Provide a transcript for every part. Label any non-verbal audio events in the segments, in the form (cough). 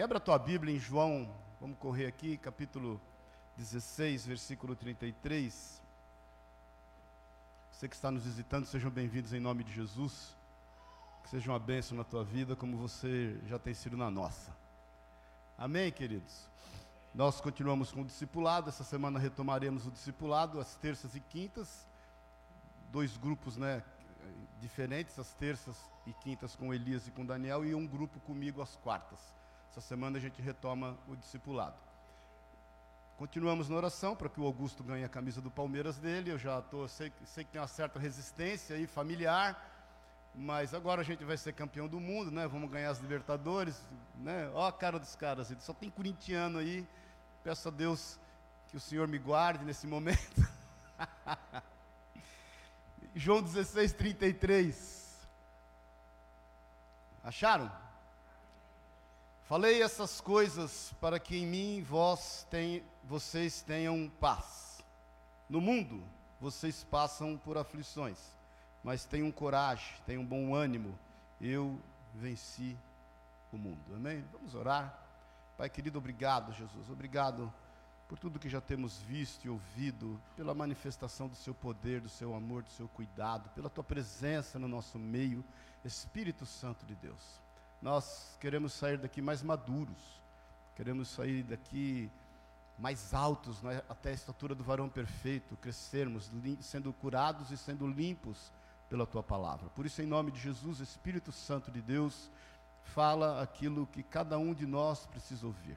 Abra a tua Bíblia em João, vamos correr aqui, capítulo 16, versículo 33. Você que está nos visitando, sejam bem-vindos em nome de Jesus. Que seja uma bênção na tua vida, como você já tem sido na nossa. Amém, queridos? Nós continuamos com o discipulado. Essa semana retomaremos o discipulado, às terças e quintas. Dois grupos, né? Diferentes, as terças e quintas com Elias e com Daniel, e um grupo comigo às quartas. Essa semana a gente retoma o discipulado. Continuamos na oração para que o Augusto ganhe a camisa do Palmeiras dele. Eu já tô, sei, sei que tem uma certa resistência aí familiar, mas agora a gente vai ser campeão do mundo, né? Vamos ganhar as Libertadores, né? Ó a cara dos caras, só tem corintiano aí. Peço a Deus que o Senhor me guarde nesse momento. (laughs) João 16, 33. Acharam? Falei essas coisas para que em mim vós tem, vocês tenham paz. No mundo vocês passam por aflições, mas tenham coragem, tenham bom ânimo. Eu venci o mundo. Amém? Vamos orar. Pai querido, obrigado, Jesus. Obrigado por tudo que já temos visto e ouvido, pela manifestação do seu poder, do seu amor, do seu cuidado, pela tua presença no nosso meio, Espírito Santo de Deus nós queremos sair daqui mais maduros, queremos sair daqui mais altos, né, até a estatura do varão perfeito, crescermos, sendo curados e sendo limpos pela tua palavra. Por isso, em nome de Jesus, Espírito Santo de Deus, fala aquilo que cada um de nós precisa ouvir.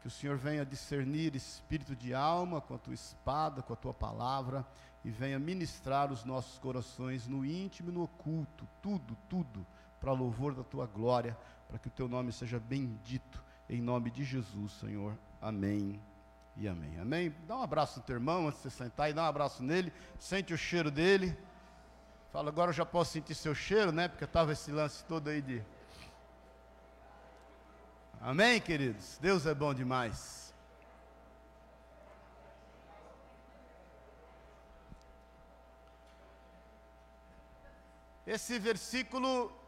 Que o Senhor venha discernir espírito de alma com a tua espada, com a tua palavra, e venha ministrar os nossos corações no íntimo e no oculto, tudo, tudo para louvor da tua glória, para que o teu nome seja bendito, em nome de Jesus, Senhor. Amém e amém. Amém? Dá um abraço no teu irmão antes de você sentar e dá um abraço nele, sente o cheiro dele. Fala, agora eu já posso sentir seu cheiro, né? Porque estava esse lance todo aí de. Amém, queridos? Deus é bom demais. Esse versículo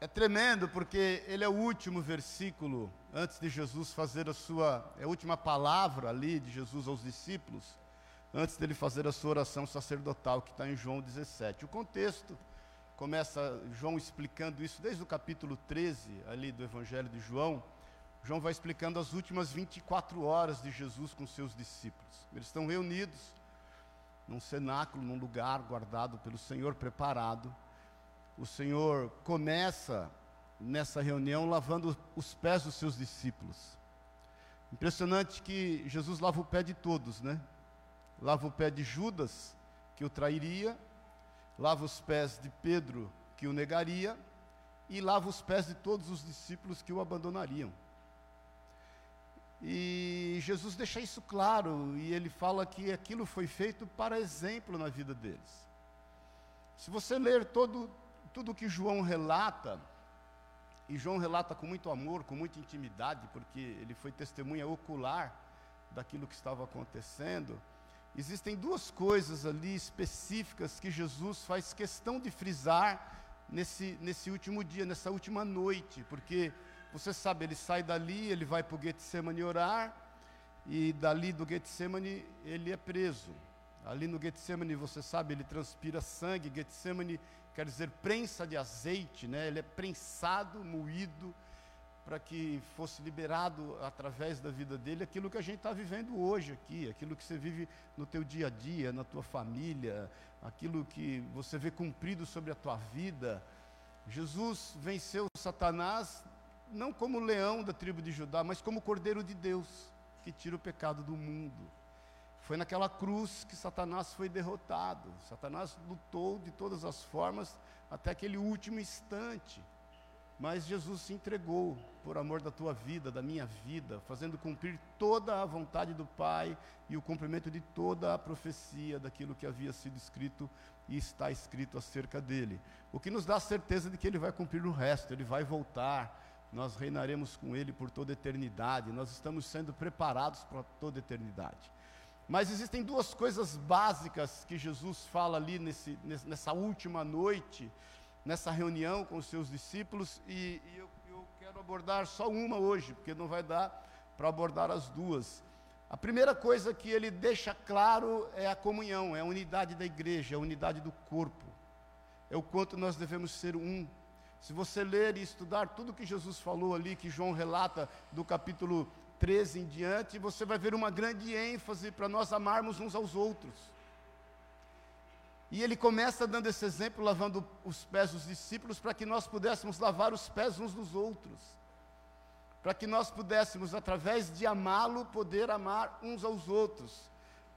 é tremendo porque ele é o último versículo antes de Jesus fazer a sua, é a última palavra ali de Jesus aos discípulos, antes dele fazer a sua oração sacerdotal, que está em João 17. O contexto começa João explicando isso desde o capítulo 13 ali do Evangelho de João. João vai explicando as últimas 24 horas de Jesus com seus discípulos. Eles estão reunidos num cenáculo, num lugar guardado pelo Senhor, preparado o Senhor começa nessa reunião lavando os pés dos seus discípulos. Impressionante que Jesus lava o pé de todos, né? Lava o pé de Judas, que o trairia, lava os pés de Pedro, que o negaria, e lava os pés de todos os discípulos que o abandonariam. E Jesus deixa isso claro, e ele fala que aquilo foi feito para exemplo na vida deles. Se você ler todo, tudo que João relata, e João relata com muito amor, com muita intimidade, porque ele foi testemunha ocular daquilo que estava acontecendo. Existem duas coisas ali específicas que Jesus faz questão de frisar nesse, nesse último dia, nessa última noite, porque você sabe, ele sai dali, ele vai para o Getsemane orar, e dali do Getsemane ele é preso. Ali no Getsemane, você sabe, ele transpira sangue, Getsemane quer dizer prensa de azeite, né? ele é prensado, moído, para que fosse liberado através da vida dele aquilo que a gente está vivendo hoje aqui, aquilo que você vive no teu dia a dia, na tua família, aquilo que você vê cumprido sobre a tua vida. Jesus venceu Satanás não como leão da tribo de Judá, mas como cordeiro de Deus, que tira o pecado do mundo. Foi naquela cruz que Satanás foi derrotado. Satanás lutou de todas as formas até aquele último instante. Mas Jesus se entregou por amor da tua vida, da minha vida, fazendo cumprir toda a vontade do Pai e o cumprimento de toda a profecia daquilo que havia sido escrito e está escrito acerca dele. O que nos dá a certeza de que ele vai cumprir o resto, ele vai voltar, nós reinaremos com ele por toda a eternidade, nós estamos sendo preparados para toda a eternidade. Mas existem duas coisas básicas que Jesus fala ali nesse, nessa última noite, nessa reunião com os seus discípulos, e, e eu, eu, quero abordar só uma hoje, porque não vai dar para abordar as duas. A primeira coisa que ele deixa claro é a comunhão, é a unidade da igreja, é a unidade do corpo. É o quanto nós devemos ser um. Se você ler e estudar tudo que Jesus falou ali, que João relata do capítulo 13 em diante, você vai ver uma grande ênfase para nós amarmos uns aos outros. E ele começa dando esse exemplo, lavando os pés dos discípulos, para que nós pudéssemos lavar os pés uns dos outros. Para que nós pudéssemos, através de amá-lo, poder amar uns aos outros.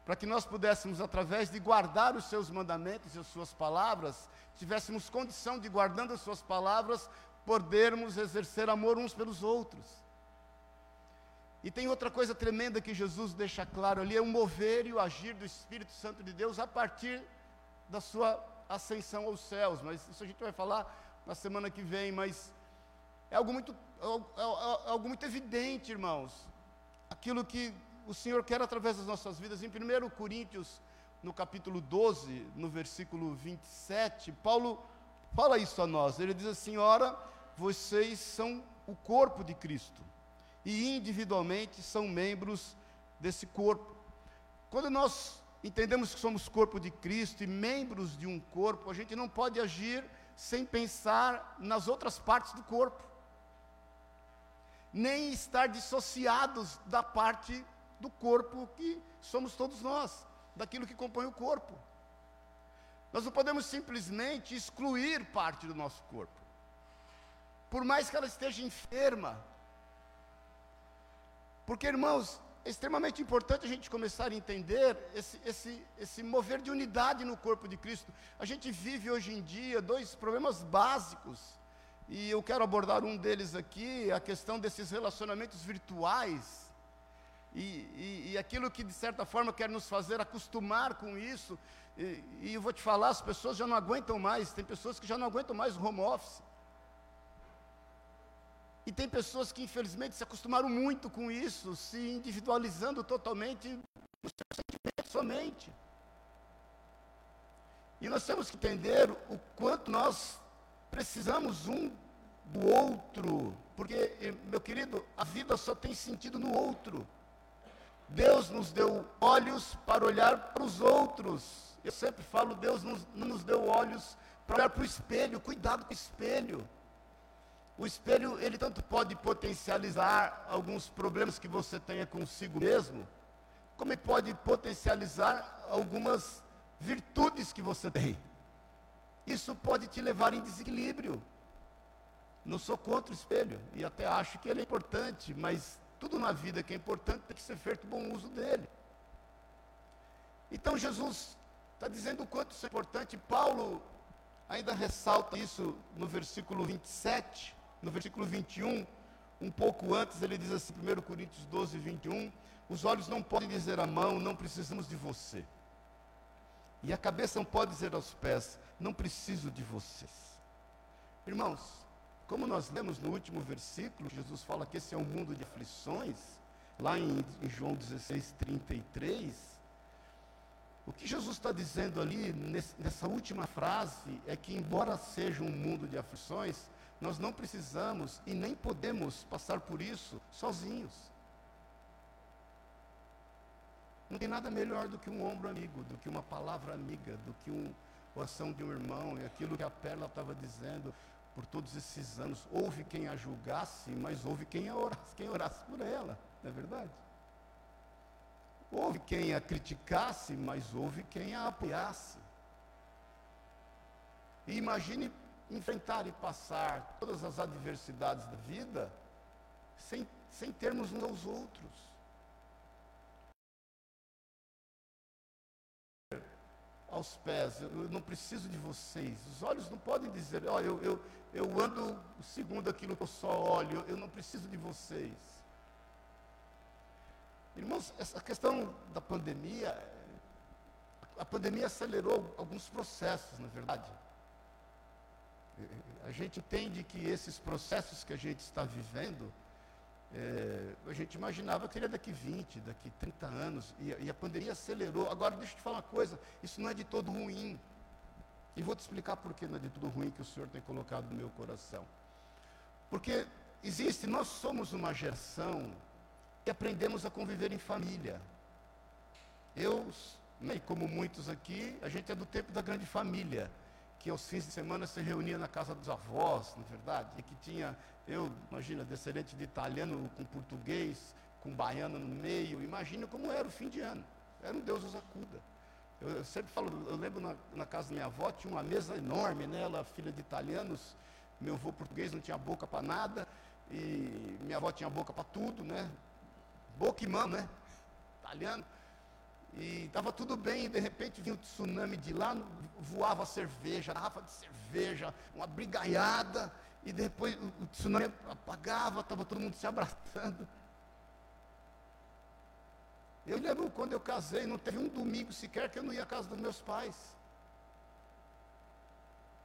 Para que nós pudéssemos, através de guardar os seus mandamentos e as suas palavras, tivéssemos condição de, guardando as suas palavras, podermos exercer amor uns pelos outros. E tem outra coisa tremenda que Jesus deixa claro ali: é o mover e o agir do Espírito Santo de Deus a partir da sua ascensão aos céus, mas isso a gente vai falar na semana que vem, mas é algo muito, é, é, é algo muito evidente, irmãos, aquilo que o Senhor quer através das nossas vidas. Em 1 Coríntios, no capítulo 12, no versículo 27, Paulo fala isso a nós. Ele diz assim: Ora, vocês são o corpo de Cristo, e individualmente são membros desse corpo. Quando nós entendemos que somos corpo de Cristo e membros de um corpo, a gente não pode agir sem pensar nas outras partes do corpo, nem estar dissociados da parte do corpo que somos todos nós, daquilo que compõe o corpo. Nós não podemos simplesmente excluir parte do nosso corpo, por mais que ela esteja enferma, porque irmãos, é extremamente importante a gente começar a entender esse, esse, esse mover de unidade no corpo de Cristo. A gente vive hoje em dia dois problemas básicos, e eu quero abordar um deles aqui, a questão desses relacionamentos virtuais, e, e, e aquilo que de certa forma quer nos fazer acostumar com isso, e, e eu vou te falar, as pessoas já não aguentam mais, tem pessoas que já não aguentam mais o home office. E tem pessoas que infelizmente se acostumaram muito com isso, se individualizando totalmente os seus sentimentos somente. E nós temos que entender o quanto nós precisamos um do outro, porque, meu querido, a vida só tem sentido no outro. Deus nos deu olhos para olhar para os outros. Eu sempre falo, Deus não nos deu olhos para olhar para o espelho, cuidado com o espelho. O espelho, ele tanto pode potencializar alguns problemas que você tenha consigo mesmo, como pode potencializar algumas virtudes que você tem. Isso pode te levar em desequilíbrio. Não sou contra o espelho, e até acho que ele é importante, mas tudo na vida que é importante tem que ser feito bom uso dele. Então Jesus está dizendo o quanto isso é importante. Paulo ainda ressalta isso no versículo 27 no versículo 21, um pouco antes, ele diz assim, 1 Coríntios 12, 21, os olhos não podem dizer à mão, não precisamos de você. E a cabeça não pode dizer aos pés, não preciso de vocês. Irmãos, como nós lemos no último versículo, Jesus fala que esse é um mundo de aflições, lá em, em João 16, 33. O que Jesus está dizendo ali, nessa última frase, é que, embora seja um mundo de aflições, nós não precisamos e nem podemos passar por isso sozinhos. Não tem nada melhor do que um ombro amigo, do que uma palavra amiga, do que um, a ação de um irmão, e aquilo que a Perla estava dizendo por todos esses anos. Houve quem a julgasse, mas houve quem orasse, quem orasse por ela, não é verdade? Houve quem a criticasse, mas houve quem a apoiasse. E imagine enfrentar e passar todas as adversidades da vida sem, sem termos uns aos outros. Aos pés, eu não preciso de vocês. Os olhos não podem dizer, olha, eu, eu, eu ando segundo aquilo que eu só olho, eu não preciso de vocês. Irmãos, essa questão da pandemia, a pandemia acelerou alguns processos, na verdade. A gente entende que esses processos que a gente está vivendo, é, a gente imaginava que seria daqui 20, daqui 30 anos, e, e, a pandemia acelerou. Agora, deixa eu te falar uma coisa: isso não é de todo ruim. E vou te explicar por que não é de tudo ruim que o Senhor tem colocado no meu coração. Porque existe, nós somos uma geração que aprendemos a conviver em família. Eu, né, como muitos aqui, a gente é do tempo da grande família, que aos fins de semana se reunia na casa dos avós, na é verdade, e que tinha, eu, imagina, descendente de italiano com português, com baiano no meio, imagina como era o fim de ano. Era um Deus os acuda. Eu, eu sempre falo, eu lembro na, na, casa da minha avó, tinha uma mesa enorme, né? Ela, filha de italianos, meu avô português não tinha boca para nada, e minha avó tinha boca para tudo, né? Boca e mão, né? Italiano. E estava tudo bem, e de repente vinha o tsunami de lá, voava cerveja, garrafa de cerveja, uma brigaiada, e depois o tsunami apagava, estava todo mundo se abraçando. Eu lembro quando eu casei, não teve um domingo sequer que eu não ia à casa dos meus pais.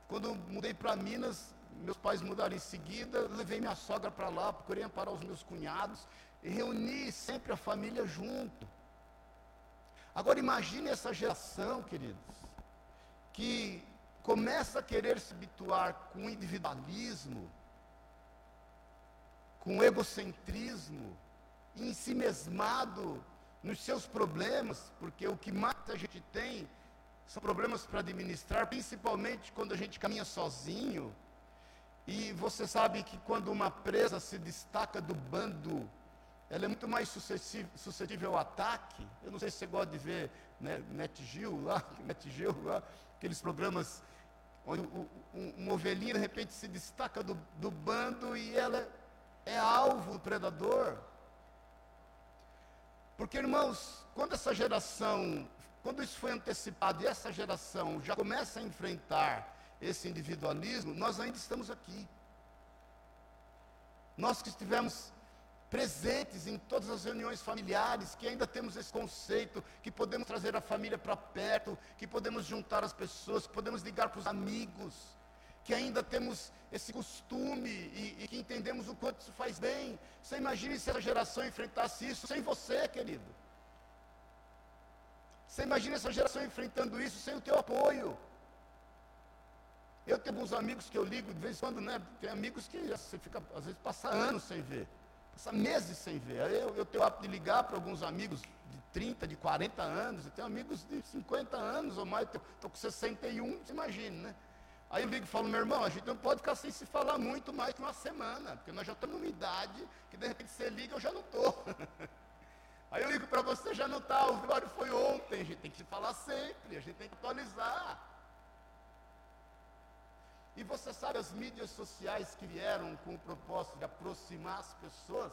Quando eu mudei para Minas, meus pais mudaram em seguida, levei minha sogra para lá, procurei amparar os meus cunhados, e reuni sempre a família junto. Agora imagine essa geração, queridos, que começa a querer se habituar com individualismo, com egocentrismo, em si mesmado nos seus problemas, porque o que mais a gente tem são problemas para administrar, principalmente quando a gente caminha sozinho. E você sabe que quando uma presa se destaca do bando, ela é muito mais suscetível ao ataque. Eu não sei se você gosta de ver né, NetGil lá, (laughs) NetGil lá, aqueles programas onde um, uma ovelhinha de repente se destaca do, do bando e ela é alvo do predador. Porque, irmãos, quando essa geração, quando isso foi antecipado e essa geração já começa a enfrentar esse individualismo, nós ainda estamos aqui. Nós que estivemos presentes em todas as reuniões familiares, que ainda temos esse conceito, que podemos trazer a família para perto, que podemos juntar as pessoas, que podemos ligar para os amigos, que ainda temos esse costume e, e, que entendemos o quanto isso faz bem. Você imagine se essa geração enfrentasse isso sem você, querido. Você imagina essa geração enfrentando isso sem o teu apoio. Eu tenho alguns amigos que eu ligo de vez em quando, né? Tem amigos que você fica, às vezes, passa anos sem ver. Passa meses sem ver. Eu, eu tenho o hábito de ligar para alguns amigos de 30, de 40 anos. Eu tenho amigos de 50 anos ou mais. Estou com 61, você imagina, né? Aí eu ligo e falo, meu irmão, a gente não pode ficar sem se falar muito mais que uma semana, porque nós já estamos numa idade que de repente você liga eu já não estou. (laughs) Aí eu ligo para você, já não está, o velório foi ontem, a gente tem que se falar sempre, a gente tem que atualizar. E você sabe as mídias sociais que vieram com o propósito de aproximar as pessoas,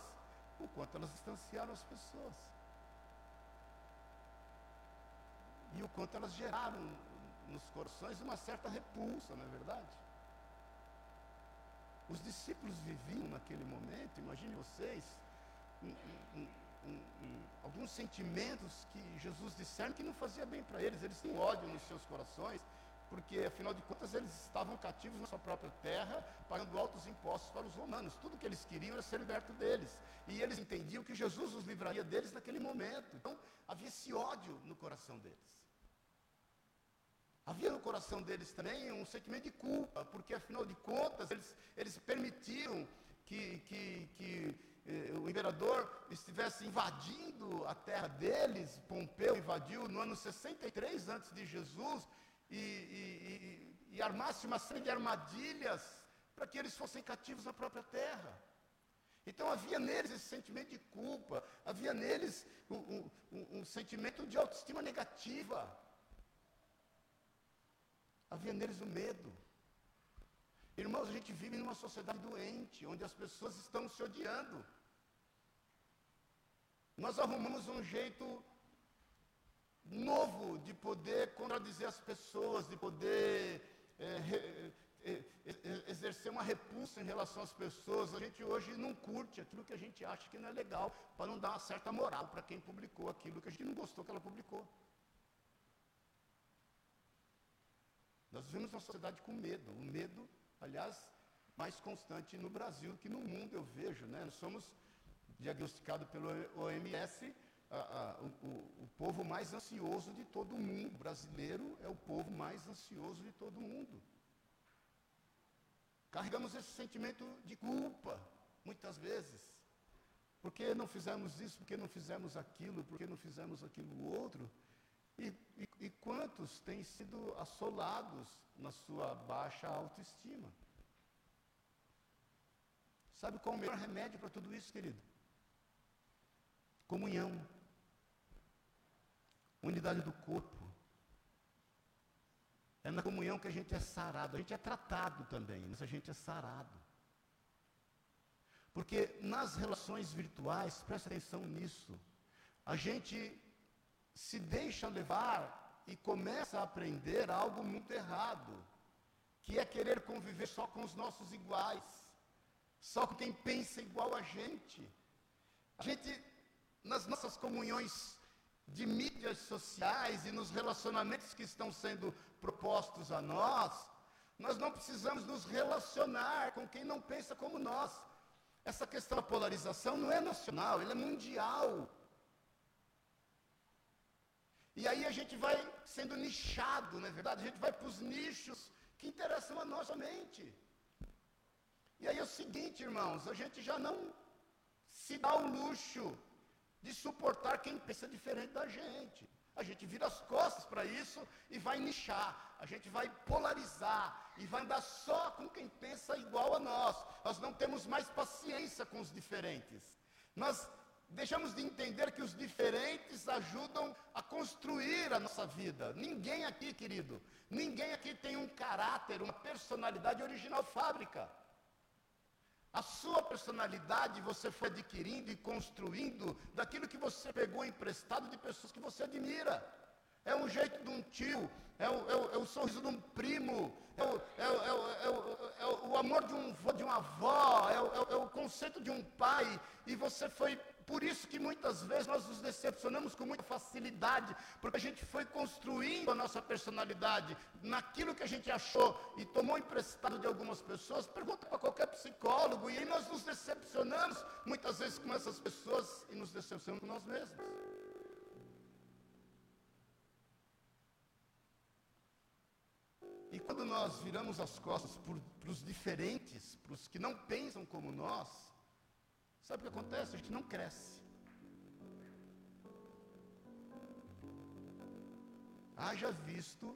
o quanto elas distanciaram as pessoas. E o quanto elas geraram nos corações uma certa repulsa, não é verdade? Os discípulos viviam naquele momento, imagine vocês, um, um, um, alguns sentimentos que Jesus disseram que não fazia bem para eles, eles tinham ódio nos seus corações, porque afinal de contas eles estavam cativos na sua própria terra, pagando altos impostos para os romanos. Tudo que eles queriam era ser liberto deles. E eles entendiam que Jesus os livraria deles naquele momento. Então havia esse ódio no coração deles. Havia no coração deles também um sentimento de culpa, porque afinal de contas eles, eles permitiram que, que, que eh, o imperador estivesse invadindo a terra deles. Pompeu invadiu no ano 63 antes de Jesus e, e, e, e armasse uma série de armadilhas para que eles fossem cativos na própria terra. Então havia neles esse sentimento de culpa, havia neles um, um, um, sentimento de autoestima negativa. Havia neles o medo. Irmãos, a gente vive numa sociedade doente, onde as pessoas estão se odiando. Nós arrumamos um jeito novo de poder contradizer as pessoas, de poder é, é, exercer uma repulsa em relação às pessoas. A gente hoje não curte aquilo que a gente acha que não é legal, para não dar uma certa moral para quem publicou aquilo que a gente não gostou que ela publicou. Nós vivemos uma sociedade com medo, um medo, aliás, mais constante no Brasil que no mundo, eu vejo. Né? Nós somos diagnosticados pelo OMS a, a, o, o, povo mais ansioso de todo o mundo. O brasileiro é o povo mais ansioso de todo o mundo. Carregamos esse sentimento de culpa. muitas vezes. Por que não fizemos isso? Por que não fizemos aquilo? Por que não fizemos aquilo outro? E, e, e quantos têm sido assolados na sua baixa autoestima? Sabe qual é o melhor remédio para tudo isso, querido? Comunhão. Unidade do corpo. É na comunhão que a gente é sarado. A gente é tratado também, mas a gente é sarado. Porque nas relações virtuais, presta atenção nisso, a gente se deixa levar e começa a aprender algo muito errado, que é querer conviver só com os nossos iguais, só com quem pensa igual a gente. A gente, nas nossas comunhões de mídias sociais e nos relacionamentos que estão sendo propostos a nós, nós não precisamos nos relacionar com quem não pensa como nós. Essa questão da polarização não é nacional, ela é mundial. E aí a gente vai sendo nichado, não é verdade? A gente vai para os nichos que interessam a nós somente. E aí é o seguinte, irmãos, a gente já não se dá o luxo de suportar quem pensa diferente da gente. A gente vira as costas para isso e vai nichar. A gente vai polarizar e vai andar só com quem pensa igual a nós. Nós não temos mais paciência com os diferentes. Nós deixamos de entender que os diferentes ajudam a construir a nossa vida. Ninguém aqui, querido, ninguém aqui tem um caráter, uma personalidade original fábrica. A sua personalidade você foi adquirindo e construindo daquilo que você pegou emprestado de pessoas que você admira. É um jeito de um tio, é o, é o, é o sorriso de um primo, é o, é o amor de, um, de uma avó, é o conceito de um pai, e você foi por isso que muitas vezes nós nos decepcionamos com muita facilidade, porque a gente foi construindo a nossa personalidade naquilo que a gente achou e tomou emprestado de algumas pessoas. Pergunta para qualquer psicólogo, e aí nós nos decepcionamos muitas vezes com essas pessoas e nos decepcionamos com nós mesmos. E quando nós viramos as costas para os diferentes, para os que não pensam como nós, Sabe o que acontece? A gente não cresce. Haja visto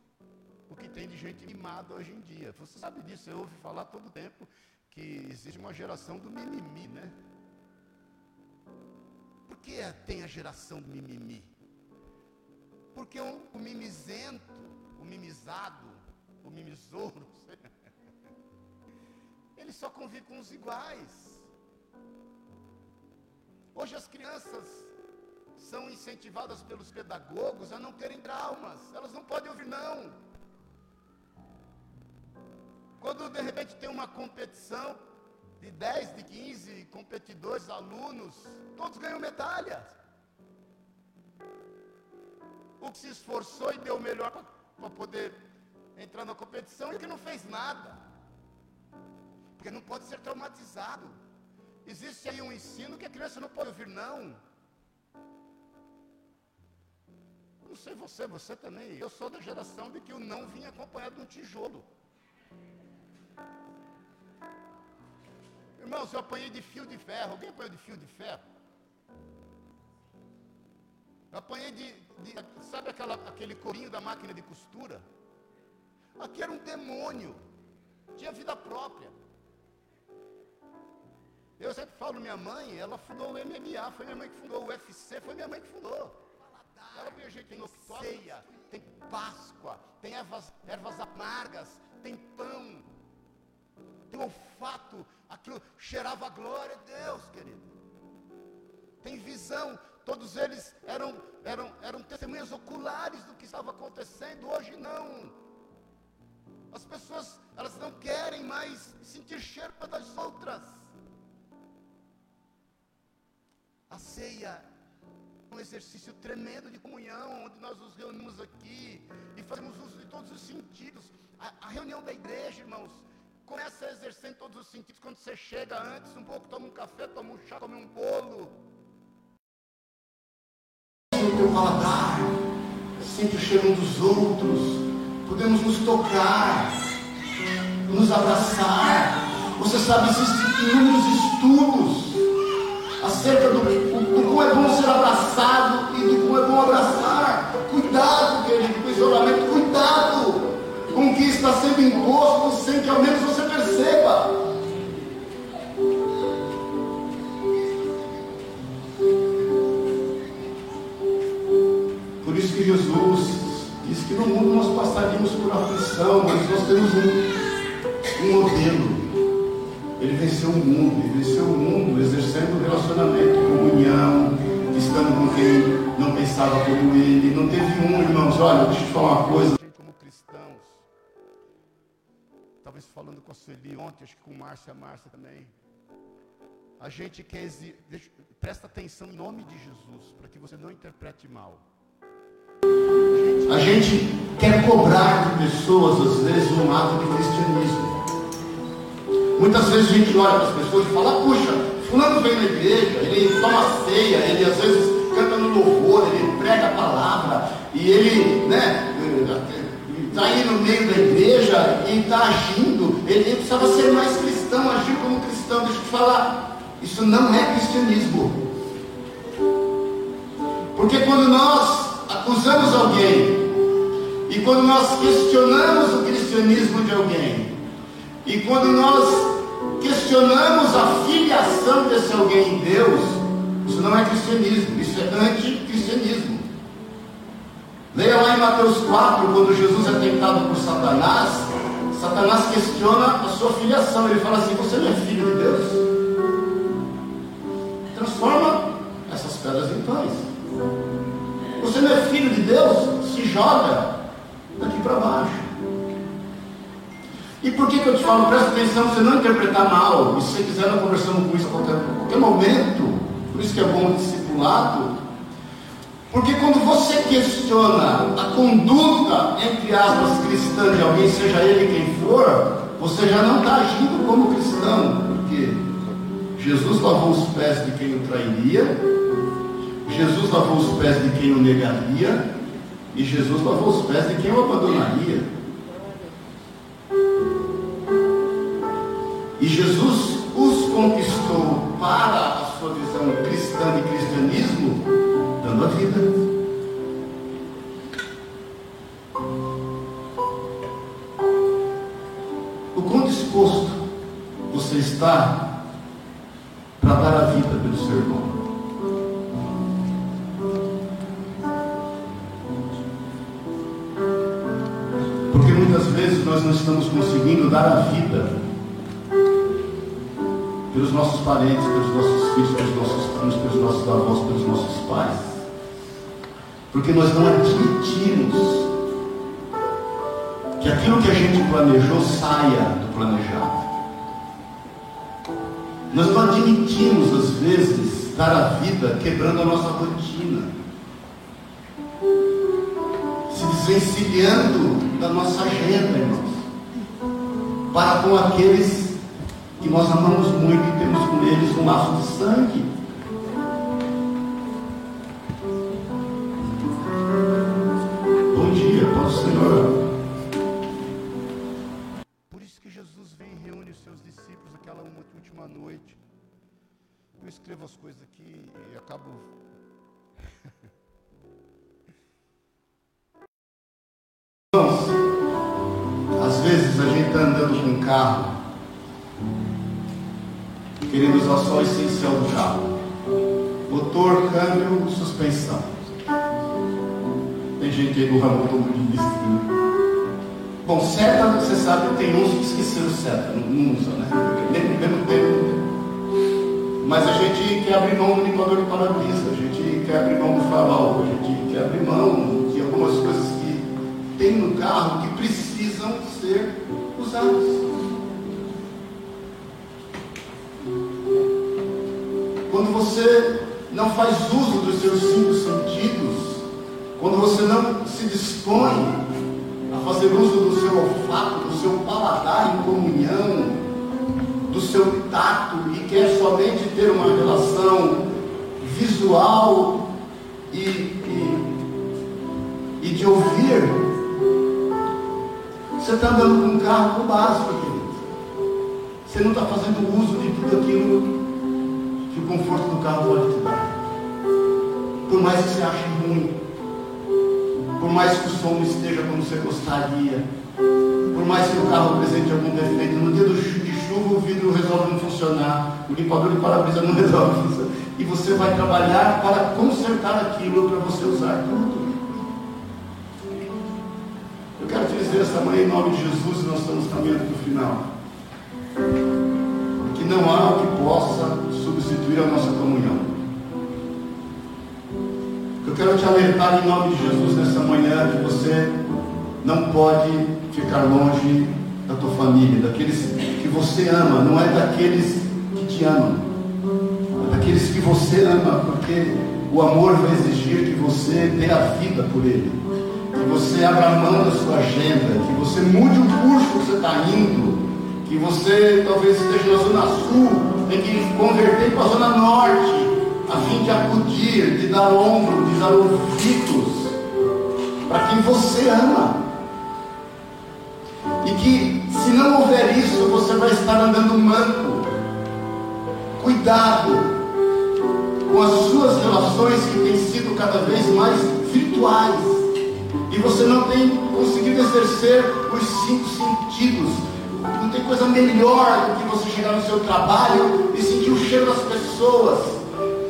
o que tem de gente mimada hoje em dia. Você sabe disso, eu ouvi falar todo tempo que existe uma geração do mimimi, né? Por que tem a geração do mimimi? Porque o, o mimizento, o mimizado, o mimisouro, (laughs) ele só convive com os iguais. Hoje as crianças são incentivadas pelos pedagogos a não terem traumas. Elas não podem ouvir não. Quando de repente tem uma competição de 10, de 15 competidores, alunos, todos ganham medalhas. O que se esforçou e deu o melhor para poder entrar na competição e que não fez nada. Porque não pode ser traumatizado. Existe aí um ensino que a criança não pode ouvir, não. Não sei você, você também. Eu sou da geração de que o não vinha acompanhado de um tijolo. Irmãos, eu apanhei de fio de ferro. Alguém apanhou de fio de ferro? Eu apanhei de, de sabe aquela, aquele corinho da máquina de costura? Aqui era um demônio. Tinha vida própria. Eu sempre falo, minha mãe, ela fundou o MMA, foi minha mãe que fundou o UFC, foi minha mãe que fundou. Ela veio gente tem ceia, tem Páscoa, tem ervas, ervas amargas, tem pão, tem olfato, aquilo cheirava a glória de Deus, querido. Tem visão, todos eles eram, eram, eram testemunhas oculares do que estava acontecendo, hoje não. As pessoas, elas não querem mais sentir cheiro das outras. A ceia é um exercício tremendo de comunhão, onde nós nos reunimos aqui e fazemos uso de todos os sentidos. A, a reunião da igreja, irmãos, começa a exercer em todos os sentidos. Quando você chega antes, um pouco, toma um café, toma um chá, come um bolo. O teu paladar, sente o cheiro dos outros. Podemos nos tocar, nos abraçar Você sabe, existem inúmeros estudos acerca do, do, do como é bom ser abraçado e do como é bom abraçar. Cuidado, querido, com o isolamento, cuidado com o que está sendo imposto sem que ao menos você perceba. Por isso que Jesus disse que no mundo nós passaríamos por aflição, mas nós temos um, um modelo. Ele venceu o mundo, ele venceu o mundo exercendo relacionamento, comunhão, estando com quem não pensava como ele. Não teve um, irmãos, olha, deixa eu te falar uma coisa. Como cristãos, talvez falando com a Sueli ontem, acho que com Márcia, Márcia também. A gente quer exigir, presta atenção em nome de Jesus, para que você não interprete mal. A gente quer cobrar de pessoas, às vezes, um ato de cristianismo. Muitas vezes a gente olha para as pessoas e fala, puxa, fulano vem na igreja, ele toma ceia, ele às vezes canta no louvor, ele prega a palavra, e ele, né, está aí no meio da igreja e está agindo, ele, ele precisava ser mais cristão, agir como cristão. Deixa eu te falar, isso não é cristianismo. Porque quando nós acusamos alguém e quando nós questionamos o cristianismo de alguém, e quando nós questionamos a filiação desse alguém em Deus, isso não é cristianismo, isso é anticristianismo. Leia lá em Mateus 4, quando Jesus é tentado por Satanás, Satanás questiona a sua filiação. Ele fala assim: Você não é filho de Deus? Transforma essas pedras em pães. Você não é filho de Deus? Se joga daqui para baixo. E por que, que eu te falo? Presta atenção você não interpretar mal. E se você quiser, nós conversamos com isso a qualquer, a qualquer momento. Por isso que é bom o discipulado. Porque quando você questiona a conduta, entre aspas, cristã de alguém, seja ele quem for, você já não está agindo como cristão. Porque Jesus lavou os pés de quem o trairia, Jesus lavou os pés de quem o negaria, e Jesus lavou os pés de quem o abandonaria. E Jesus os conquistou para a sua visão cristã de cristianismo, dando a vida. Não estamos conseguindo dar a vida pelos nossos parentes, pelos nossos filhos, pelos nossos primos, pelos nossos avós, pelos nossos pais. Porque nós não admitimos que aquilo que a gente planejou saia do planejado. Nós não admitimos, às vezes, dar a vida quebrando a nossa rotina, se desvencilhando da nossa agenda, irmãos, para com aqueles que nós amamos muito e temos com eles um laço de sangue. Bom dia, paz Senhor. Por isso que Jesus vem e reúne os seus discípulos aquela última noite. Eu escrevo as coisas aqui e acabo carro querendo usar só essencial do carro: motor, câmbio, suspensão. Tem gente aí do ramo automobilista. Né? Bom, seta, você sabe, tem uns que esqueceram seta, não, não usa, né? Mesmo, mesmo tempo. Mas a gente quer abrir mão do limpador de para-brisa, a gente quer abrir mão do farol, a gente quer abrir mão de algumas coisas que tem no carro que precisam ser usadas. Você não faz uso dos seus cinco sentidos, quando você não se dispõe a fazer uso do seu olfato, do seu paladar em comunhão, do seu tato e quer somente ter uma relação visual e, e, e de ouvir, você está andando com um carro básico, querido. você não está fazendo uso de tudo aquilo que o conforto do carro pode te dar. Por mais que você ache ruim, por mais que o som esteja como você gostaria, por mais que o carro apresente algum defeito, no dia de chuva o vidro resolve não funcionar, o limpador de para-brisa não (laughs) resolve funcionar, e você vai trabalhar para consertar aquilo, para você usar tudo. Eu quero te dizer esta manhã, em nome de Jesus, nós estamos caminhando para o final. Que não há o que possa substituir a nossa comunhão. Eu quero te alertar em nome de Jesus nessa manhã que você não pode ficar longe da tua família, daqueles que você ama, não é daqueles que te amam, é daqueles que você ama, porque o amor vai exigir que você dê a vida por ele, que você abra mão da sua agenda, que você mude o curso que você está indo, que você talvez esteja na zona sul, tem que converter para a zona norte, a fim de acudir, de dar ombro, de dar ouvidos para quem você ama. E que se não houver isso, você vai estar andando manco. Cuidado com as suas relações que têm sido cada vez mais virtuais. E você não tem conseguido exercer os cinco sentidos. Não tem coisa melhor do que você chegar no seu trabalho e sentir o cheiro das pessoas.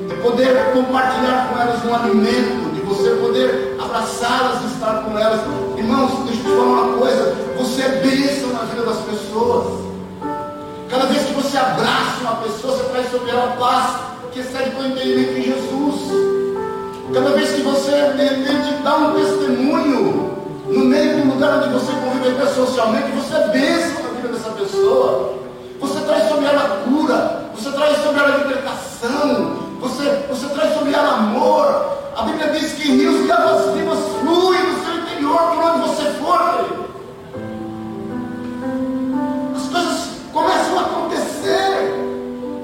De poder compartilhar com elas um alimento, de você poder abraçá-las e estar com elas. Irmãos, deixa eu te falar uma coisa: você é bênção na vida das pessoas. Cada vez que você abraça uma pessoa, você traz sobre ela paz que excede o entendimento em Jesus. Cada vez que você de repente dá um testemunho no meio do lugar onde você convive socialmente, você é bênção vida dessa pessoa. Você traz sobre ela cura, você traz sobre ela libertação, você, você traz sobre ela amor. A Bíblia diz que rios de águas vivas fluem no seu interior por onde você for. As coisas começam a acontecer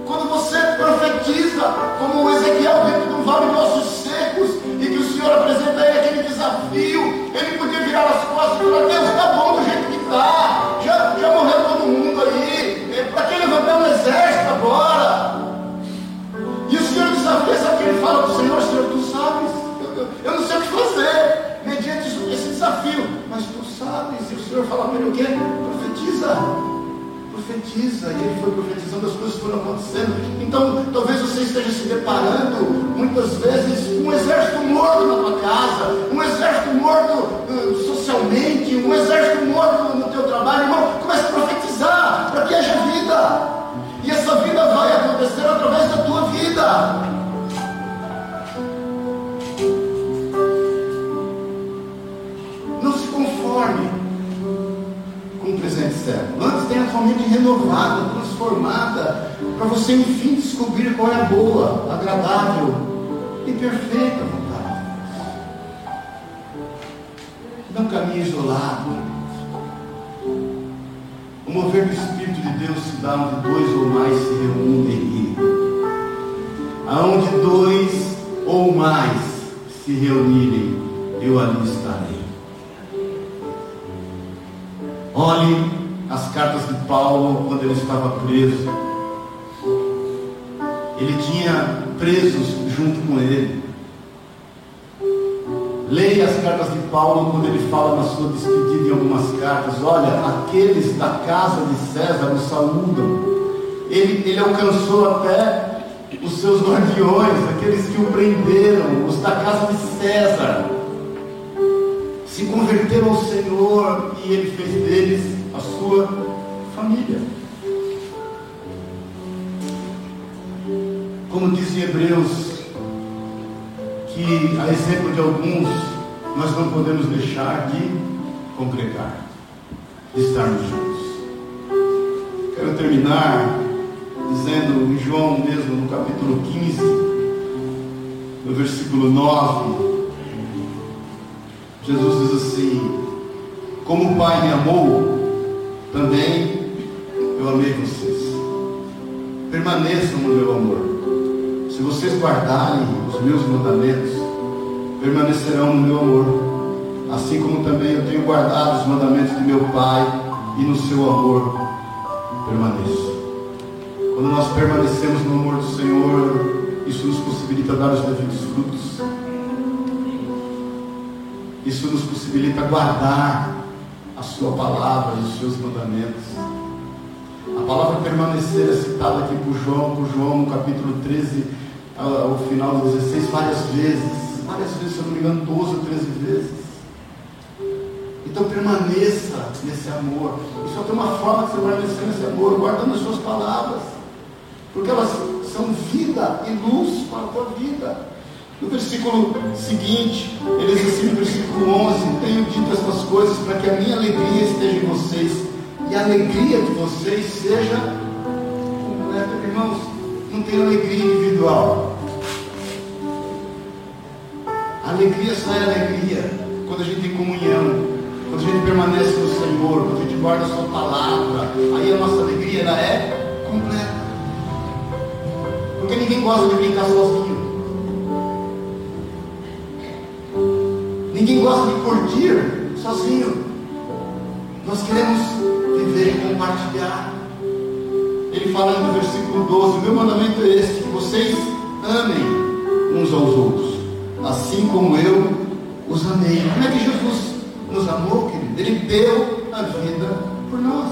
quando você profetiza, como Ezequiel dentro de um vale de ossos secos, e que o Senhor apresenta a ele aquele desafio. Ele podia virar as costas e falar: Deus, está bom do jeito que está, já morreu todo mundo aí, é, para que levantar um exército agora? E o Senhor desafia, sabe o que ele fala para o Senhor? Senhor, tu sabes, eu, eu, eu não sei o que fazer mediante esse desafio, mas tu sabes. E o Senhor fala para ele o quê? Profetiza profetiza, e ele foi profetizando, as coisas foram acontecendo. Então, talvez você esteja se deparando, muitas vezes, um exército morto na tua casa, um exército morto uh, socialmente, um exército morto teu trabalho. Irmão, comece a profetizar para que haja vida. E essa vida vai acontecer através da tua vida. Não se conforme com o presente século. Antes tenha a sua mente renovada, transformada, para você enfim descobrir qual é a boa, agradável e perfeita vontade. Não caminhe isolado. Mover do Espírito de Deus se dá onde dois ou mais se reúnem. Aonde dois ou mais se reunirem, eu ali estarei. Olhe as cartas de Paulo quando ele estava preso. Ele tinha presos junto com ele. Leia as cartas de Paulo quando ele fala na sua despedida em algumas cartas. Olha, aqueles da casa de César o saúdam. Ele, ele alcançou até os seus guardiões, aqueles que o prenderam, os da casa de César se converteram ao Senhor e Ele fez deles a sua família. Como diz em Hebreus, que a exemplo de alguns, nós não podemos deixar de congregar, de estarmos juntos. Quero terminar dizendo em João mesmo, no capítulo 15, no versículo 9, Jesus diz assim: Como o Pai me amou, também eu amei vocês. Permaneçam no meu amor. Se vocês guardarem os meus mandamentos, permanecerão no meu amor. Assim como também eu tenho guardado os mandamentos de meu Pai e no seu amor permaneço. Quando nós permanecemos no amor do Senhor, isso nos possibilita dar os devidos frutos. Isso nos possibilita guardar a Sua palavra e os seus mandamentos. A palavra permanecer é citada aqui por João, por João no capítulo 13, ao final do 16, várias vezes. Várias vezes, se eu não me engano, 12 ou 13 vezes. Então permaneça nesse amor. E só tem uma forma de você permanecer nesse amor, guardando as suas palavras. Porque elas são vida e luz para a tua vida. No versículo seguinte, ele diz assim no versículo 11: Tenho dito estas coisas para que a minha alegria esteja em vocês e a alegria de vocês seja completa. Irmãos, tem alegria individual. Alegria só é alegria quando a gente tem comunhão, quando a gente permanece no Senhor, quando a gente guarda a Sua palavra. Aí a nossa alegria ela é completa. Porque ninguém gosta de brincar sozinho. Ninguém gosta de curtir sozinho. Nós queremos viver e compartilhar. Ele fala no versículo 12: O meu mandamento é este, que vocês amem uns aos outros, assim como eu os amei. Como é que Jesus nos amou, querido? Ele deu a vida por nós.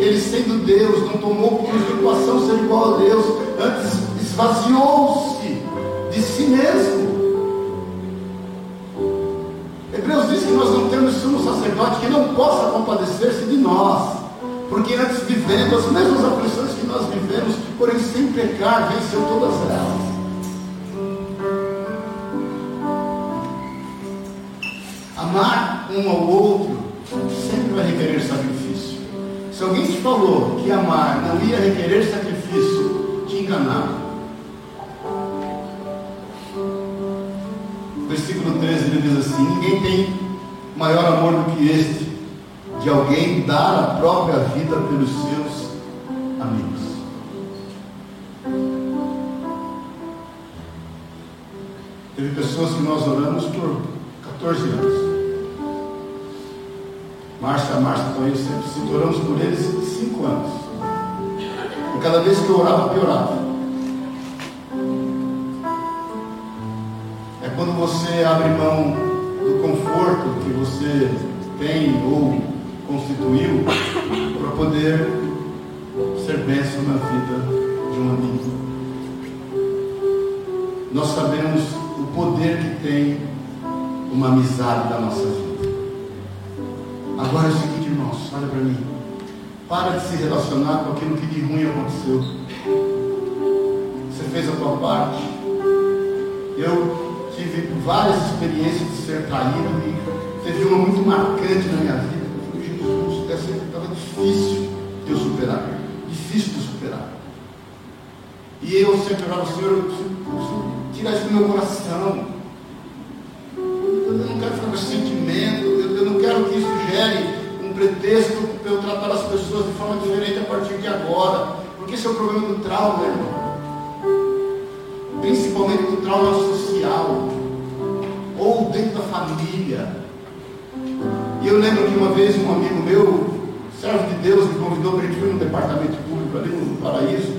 Ele, sendo Deus, não tomou por usurpação ser igual a Deus, antes esvaziou-se de si mesmo Hebreus diz que nós não temos sumo sacerdote que não possa compadecer-se de nós, porque antes vivendo as mesmas aflições que nós vivemos, porém sem pecar, venceu todas elas. Amar um ao outro sempre vai requerer sacrifício. Se alguém te falou que amar não ia requerer sacrifício, te enganava. versículo 13 ele diz assim: Ninguém tem maior amor do que este, de alguém dar a própria vida pelos seus amigos. Teve pessoas que nós oramos por 14 anos. Márcia, Márcia, então eu sempre oramos por eles 5 anos. E cada vez que eu orava, piorava. quando você abre mão do conforto que você tem ou constituiu para poder ser bênção na vida de um amigo. Nós sabemos o poder que tem uma amizade da nossa vida. Agora é o seguinte, irmãos, olha para mim. Para de se relacionar com aquilo que de ruim aconteceu. Você fez a tua parte. Eu tive várias experiências de ser traído e teve uma muito marcante na minha vida. Essa estava difícil de eu superar. Difícil de superar. E eu sempre falava, Senhor, eu preciso tirar isso do meu coração. Eu não quero ficar com sentimento, eu não quero que isso gere um pretexto para eu tratar as pessoas de forma diferente a partir de agora. Porque esse é o problema do trauma, irmão principalmente do trauma social, ou dentro da família. E eu lembro que uma vez um amigo meu, servo de Deus, me convidou para ir no departamento público ali no Paraíso.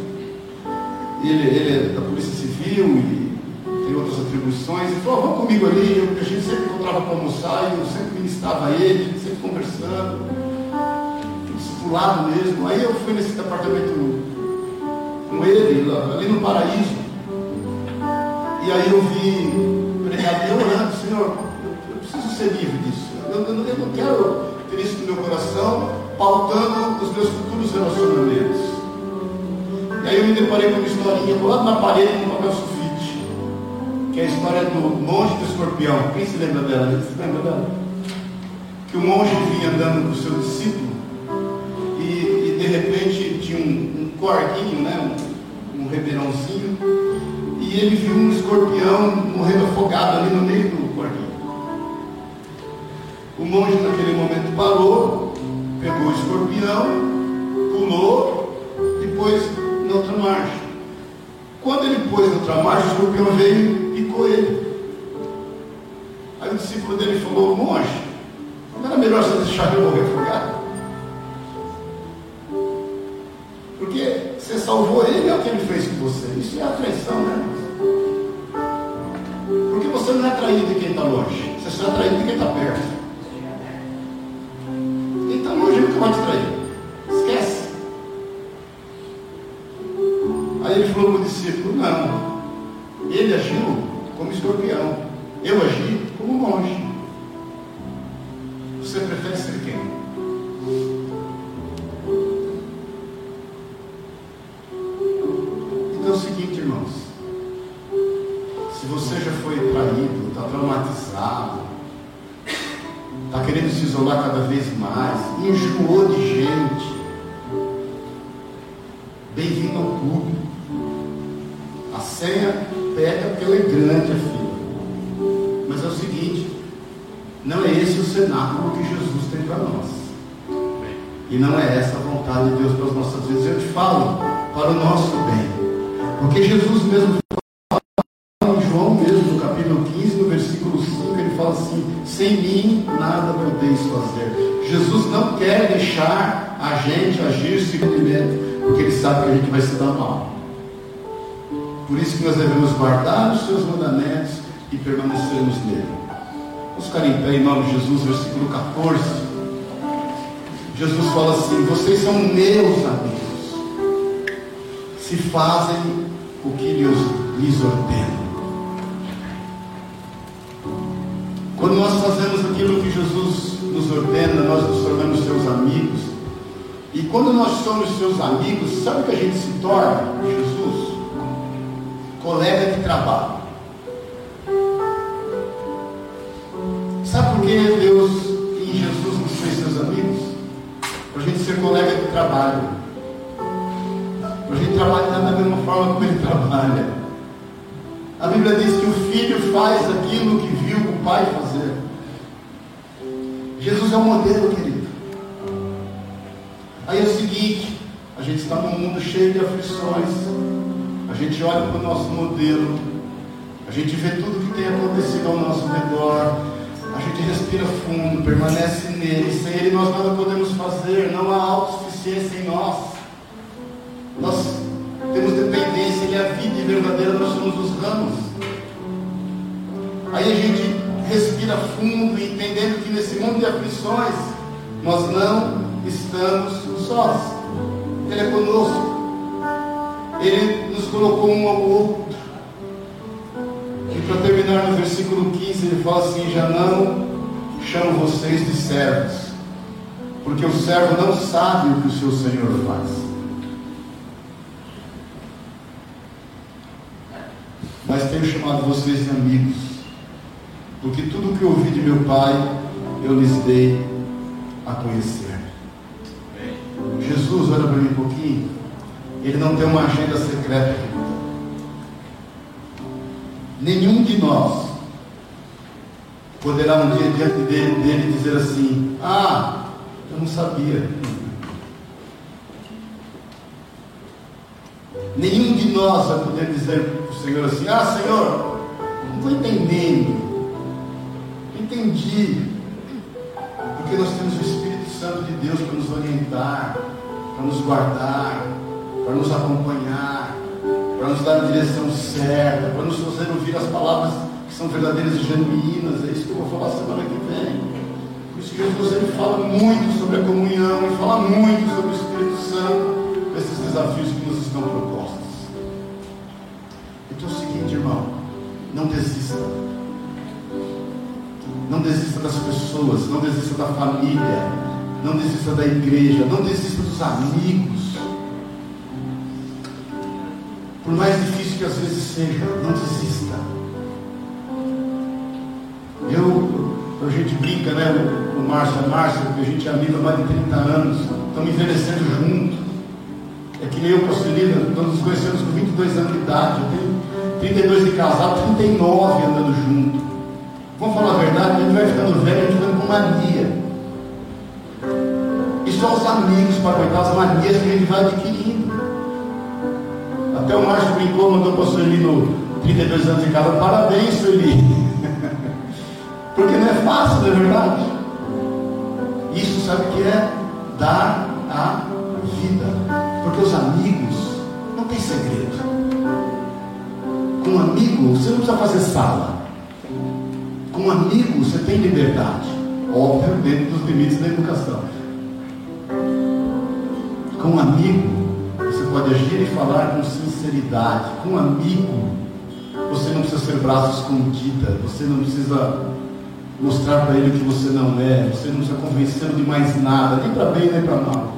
Ele, ele é da Polícia Civil e tem outras atribuições. Ele falou, vamos comigo ali, porque a gente sempre encontrava para almoçar e eu sempre ministrava ele, sempre conversando, discipulado mesmo. Aí eu fui nesse departamento com ele, ali no Paraíso. E aí eu vi pregador orando, Senhor, eu, preciso ser livre disso. Eu, eu, eu, não quero ter isso no meu coração, pautando os meus futuros relacionamentos. E aí eu me deparei com uma historinha do lado na parede, no papel sulfite, que é a história do monge do escorpião. Quem se lembra dela? Você lembra dela? Que o monge vinha andando com o seu discípulo e, e de repente tinha um, um corguinho, né? um, um ribeirãozinho e ele viu um escorpião morrendo afogado ali no meio do monge naquele momento parou, pegou o escorpião, pulou pôs na outra marcha. Quando ele pôs na outra marcha, o escorpião veio e picou ele. Aí o discípulo dele falou, monge, não era melhor você deixar ele morrer afogado? Porque você salvou ele, é o que ele fez com você. Isso é a traição, né? Porque você não é traído de quem está longe, você só é traído de quem está perto. Por isso que nós devemos guardar os seus mandamentos e permanecermos nele. Vamos ficar em pé em nome de Jesus, versículo 14. Jesus fala assim: Vocês são meus amigos, se fazem o que lhes, lhes ordeno. Quando nós fazemos aquilo que Jesus nos ordena, nós nos tornamos seus amigos. E quando nós somos seus amigos, sabe o que a gente se torna? Jesus, colega de trabalho. Sabe por que Deus e Jesus nos fez seus amigos? Para a gente ser colega de trabalho. Para a gente trabalhar da mesma forma como ele (laughs) trabalha. A Bíblia diz que o filho faz aquilo que viu o pai fazer. Jesus é o modelo, querido. Aí é o seguinte, a gente está num mundo cheio de aflições. A gente olha para o nosso modelo. A gente vê tudo que tem acontecido ao nosso redor a gente respira fundo, permanece nele. Sem ele nós nada podemos fazer. Não há autossuficiência em nós. Nós temos dependência, ele é a vida verdadeira, nós somos os ramos. Aí a gente respira fundo, entendendo que nesse mundo de aflições nós não estamos sós. Ele é conosco. Ele nos colocou um ao outro para terminar no versículo 15, ele fala assim: Já não chamo vocês de servos, porque o servo não sabe o que o seu Senhor faz. Mas tenho chamado vocês de amigos, porque tudo o que ouvi de meu Pai eu lhes dei a conhecer. Jesus, olha para mim um pouquinho, ele não tem uma agenda secreta nenhum de nós poderá um dia diante dele, dele dizer assim: Ah, eu não sabia. Nenhum de nós vai poder dizer para o Senhor assim: Ah, Senhor, não estou entendendo. Entendi. Porque nós temos o Espírito Santo de Deus para nos orientar, para nos guardar, para nos acompanhar para nos dar a direção certa, para nos fazer ouvir as palavras que são verdadeiras e genuínas. É isso que eu vou falar semana que vem. Por isso que Jesus ele fala muito sobre a comunhão e fala muito sobre o Espírito Santo, esses desafios que nos estão propostos. Então é o seguinte, irmão, não desista. Não desista das pessoas, não desista da família, não desista da igreja, não desista dos amigos. Por mais difícil que às vezes seja, não desista. Eu, a gente brinca, né? O Márcio, a Márcia, que a gente é amigo há mais de 30 anos, estamos envelhecendo junto. É que nem eu com a nós nos conhecemos com 22 anos de idade. Eu tenho 32 de casado, 39 andando junto. Vamos falar a verdade, a gente vai ficando velho, a gente vai com mania. E só os amigos para aguentar as manias que a gente vai adquirindo. Até o Márcio brincou, mandou para o Sueli 32 anos de casa. Parabéns, Sueli. (laughs) Porque não é fácil, não é verdade? Isso sabe o que é? Dar a vida. Porque os amigos, tem segredo. Com um amigo, você não precisa fazer sala. Com um amigo, você tem liberdade. Óbvio, dentro dos limites da educação. Com um amigo, pode agir e falar com sinceridade. Com um amigo, você não precisa ser braço escondida. Você não precisa mostrar para ele que você não é. Você não precisa convencê-lo de mais nada, nem para bem nem para mal.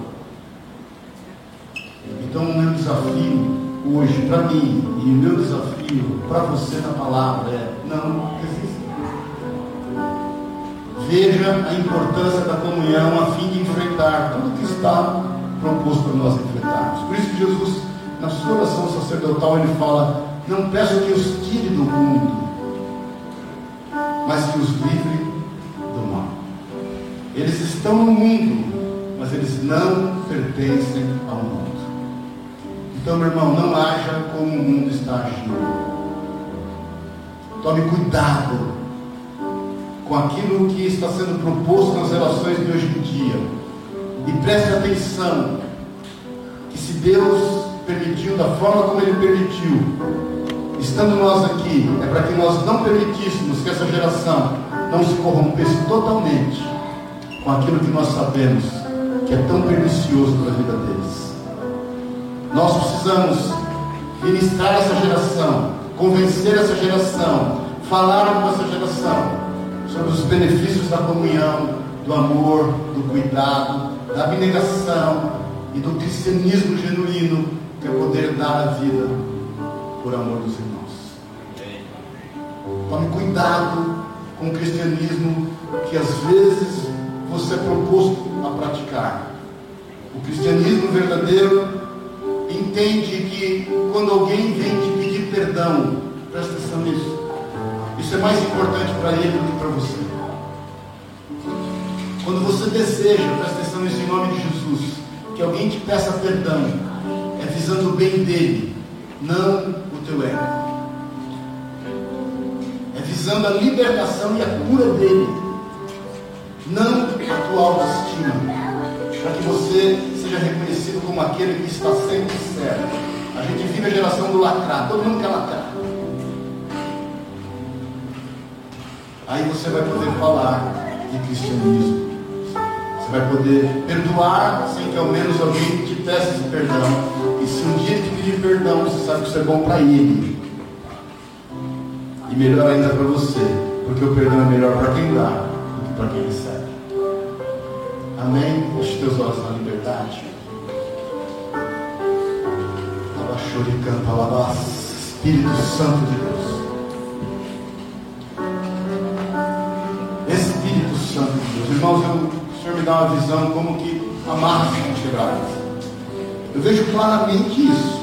Então, o meu desafio hoje para mim e o meu desafio para você na palavra é: não resista. Veja a importância da comunhão a fim de enfrentar tudo que está proposto para nós enfrentarmos. Por isso que Jesus, na sua oração sacerdotal, ele fala: Não peço que os tire do mundo, mas que os livre do mal. Eles estão no mundo, mas eles não pertencem ao mundo. Então, meu irmão, não haja como o mundo está agindo. Tome cuidado com aquilo que está sendo proposto nas relações de hoje em dia. E preste atenção que se Deus permitiu da forma como Ele permitiu, estando nós aqui, é para que nós não permitíssemos que essa geração não se corrompesse totalmente com aquilo que nós sabemos que é tão pernicioso para a vida deles. Nós precisamos ministrar essa geração, convencer essa geração, falar com essa geração sobre os benefícios da comunhão, do amor, do cuidado, da abnegação e do cristianismo genuíno, que é poder dar a vida por amor dos irmãos. Tome cuidado com o cristianismo que às vezes você é proposto a praticar. O cristianismo verdadeiro entende que quando alguém vem te pedir perdão, presta atenção nisso. Isso é mais importante para ele do que para você. Quando você deseja, presta atenção nisso em nome de Jesus, que alguém te peça perdão, é visando o bem dele, não o teu ego. É visando a libertação e a cura dele, não a tua autoestima. Para que você seja reconhecido como aquele que está sempre certo. A gente vive a geração do lacrar, todo mundo quer lacrar. Aí você vai poder falar de cristianismo. Vai poder perdoar sem que ao menos alguém te peça esse perdão. E se um dia te pedir perdão, você sabe que isso é bom para ele. E melhor ainda para você. Porque o perdão é melhor para quem dá do que para quem recebe. Amém? Feche teus olhos na liberdade. Abaixou Espírito Santo de Deus. Espírito Santo de Deus. Irmãos, eu, o Senhor me dá uma visão como que amarras são quebradas. Eu vejo claramente isso.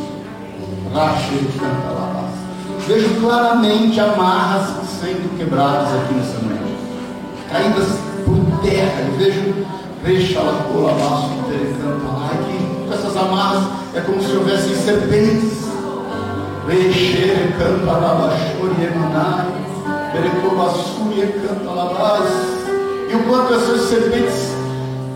Vejo claramente amarras sendo quebradas aqui nessa manhã. Caídas por terra. Eu vejo Deixa ela pôr a laço lá que com essas amarras é como se houvessem serpentes. Deixe canta labaxoriemunai, berecobaçuie canta labás. E o quanto essas serpentes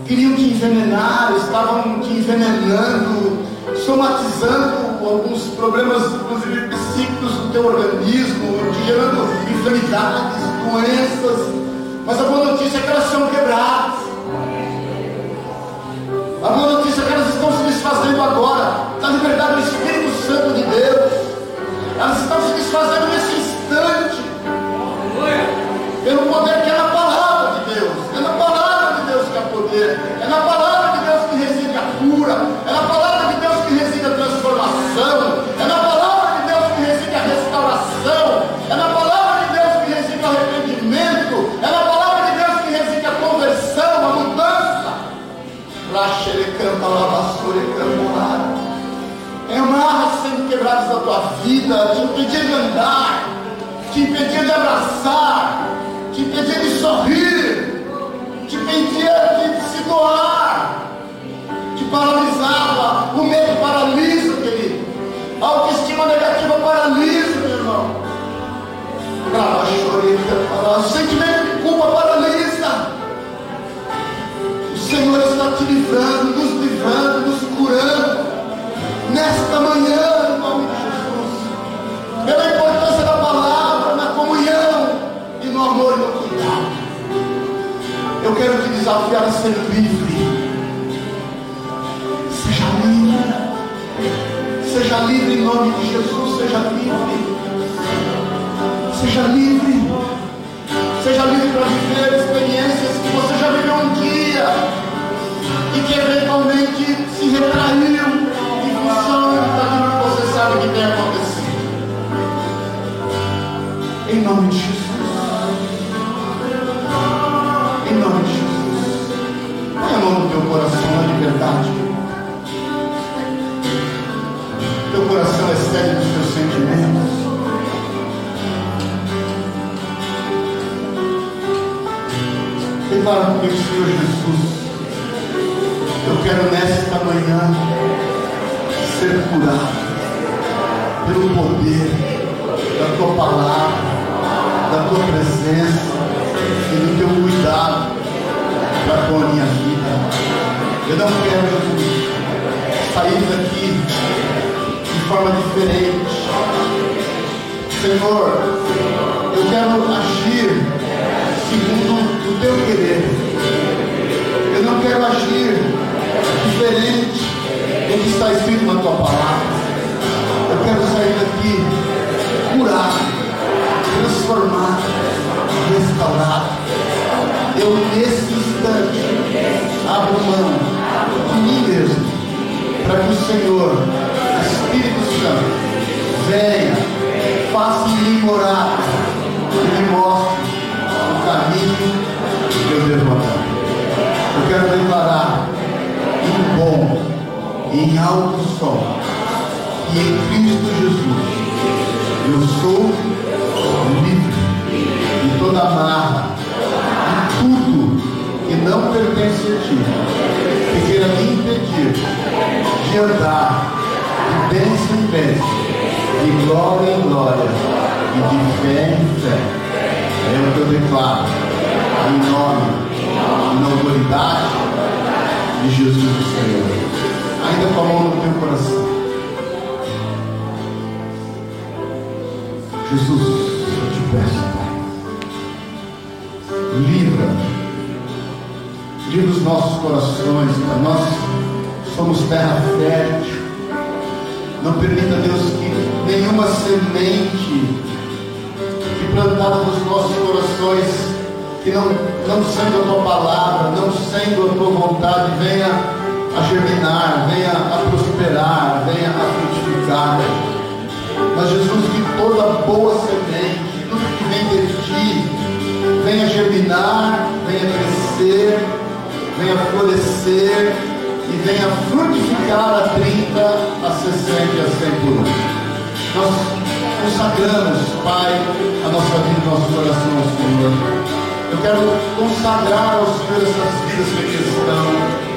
queriam te envenenar, estavam te envenenando, somatizando alguns problemas, inclusive psíquicos do teu organismo, te gerando enfermidades, doenças. Mas a boa notícia é que elas são quebradas. A boa notícia é que elas estão se desfazendo agora, na liberdade do Espírito Santo de Deus. Elas estão se desfazendo nesse instante, pelo poder amarras sendo quebradas da tua vida, te impedir de andar, te impedir de abraçar, te impedir de sorrir, te impedir de se doar, te paralisava. O medo paralisa, querido. A autoestima negativa paralisa, meu irmão. O sentimento de culpa paralisa. Eu, nesse instante, abro mão de mim mesmo, para que o Senhor, Espírito Santo, venha, faça em mim morar e me mostre o caminho que eu devo andar. Eu quero declarar em bom e em alto som que em Cristo Jesus eu sou livre de toda amarra, não pertence a ti, que queira me impedir de andar de bênção em bênção, de glória em glória e de fé em fé. É o que eu declaro em nome na autoridade de Jesus o Senhor. Ainda com a mão no teu coração. Jesus, Livra os nossos corações, Pai. Nós somos terra fértil. Não permita, Deus, que nenhuma semente plantada nos nossos corações, que não, não sendo a tua palavra, não sendo a tua vontade, venha a germinar, venha a prosperar, venha a frutificar. Mas Jesus, que toda boa semente, tudo que vem de ti, venha germinar, venha crescer, venha florescer e venha frutificar a 30, a 60 e a 100 por. Nós consagramos, Pai, a nossa vida e nosso coração ao Senhor. Eu quero consagrar ao Senhor essas vidas que estão,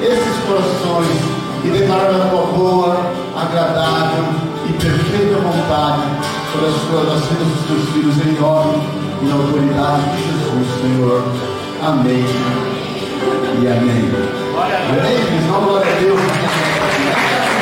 esses corações, e declarar a tua boa, agradável e perfeita vontade sobre as, suas, as vidas dos teus filhos, em nome e na autoridade de Jesus, Senhor. Amém e amém. Amém, glória a Deus.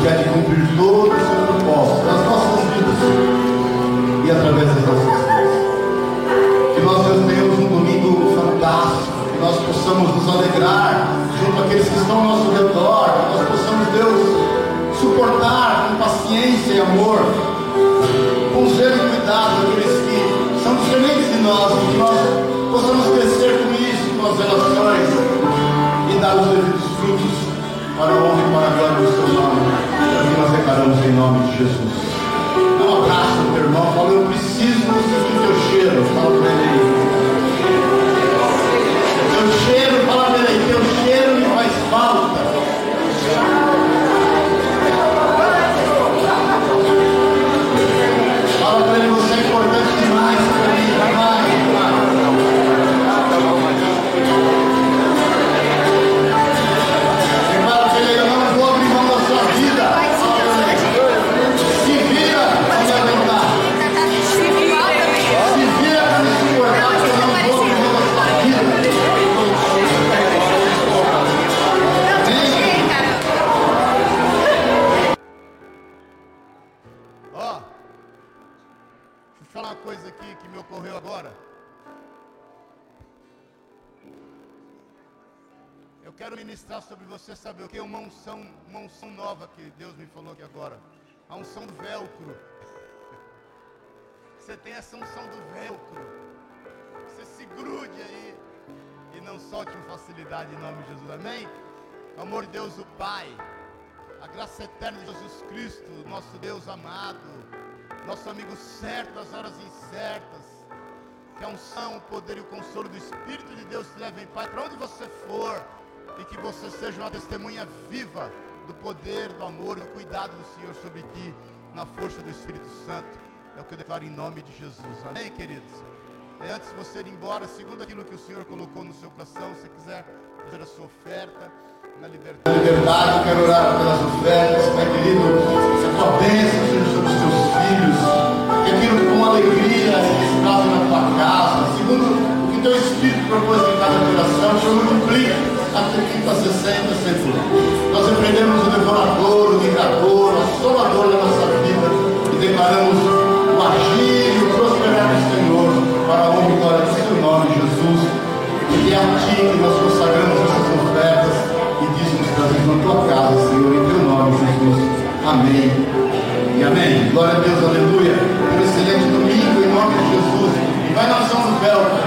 Que há de cumprir todos os propósitos nas nossas vidas e através das nossas vidas. Que nós tenhamos um domingo fantástico, que nós possamos nos alegrar junto àqueles que estão ao nosso redor, que nós possamos, Deus, suportar com paciência e amor, com zelo e cuidado aqueles que são diferentes de nós, que nós possamos crescer com isso, com as relações e dar os devidos o declaramos em nome de Jesus. Dá um abraço meu irmão, fala, eu preciso do teu cheiro. Fala para ele aí. Uma unção nova que Deus me falou aqui agora. A unção do velcro. Você tem essa unção do velcro. Você se grude aí e não solte com facilidade em nome de Jesus. Amém? Amor de Deus, o Pai. A graça eterna de Jesus Cristo, nosso Deus amado, nosso amigo certo nas horas incertas, que a unção, o poder e o consolo do Espírito de Deus te levem, Pai, para onde você for, e que você seja uma testemunha viva do poder, do amor do cuidado do Senhor sobre ti, na força do Espírito Santo. É o que eu declaro em nome de Jesus. Amém, queridos? E antes de você ir embora, segundo aquilo que o Senhor colocou no seu coração, se você quiser fazer a sua oferta, na liberdade. liberdade, quero orar pelas ofertas, Pai querido, que a tua bênção seja sobre os teus filhos, que aquilo com alegria se descalce na tua casa, segundo o que teu Espírito propôs em cada coração, o Senhor multiplica a 30, 60, 100 Nós repreendemos o devorador, o o assolador da nossa vida e declaramos o agir e o prosperar do Senhor para a honra e glória do seu nome, Jesus. E é a ti que nós consagramos essas ofertas e dízimos trazidos na tua casa, Senhor, em teu nome, Jesus. Amém. E amém. Glória a Deus, aleluia. Um excelente domingo em nome de Jesus. E vai na unção do véu,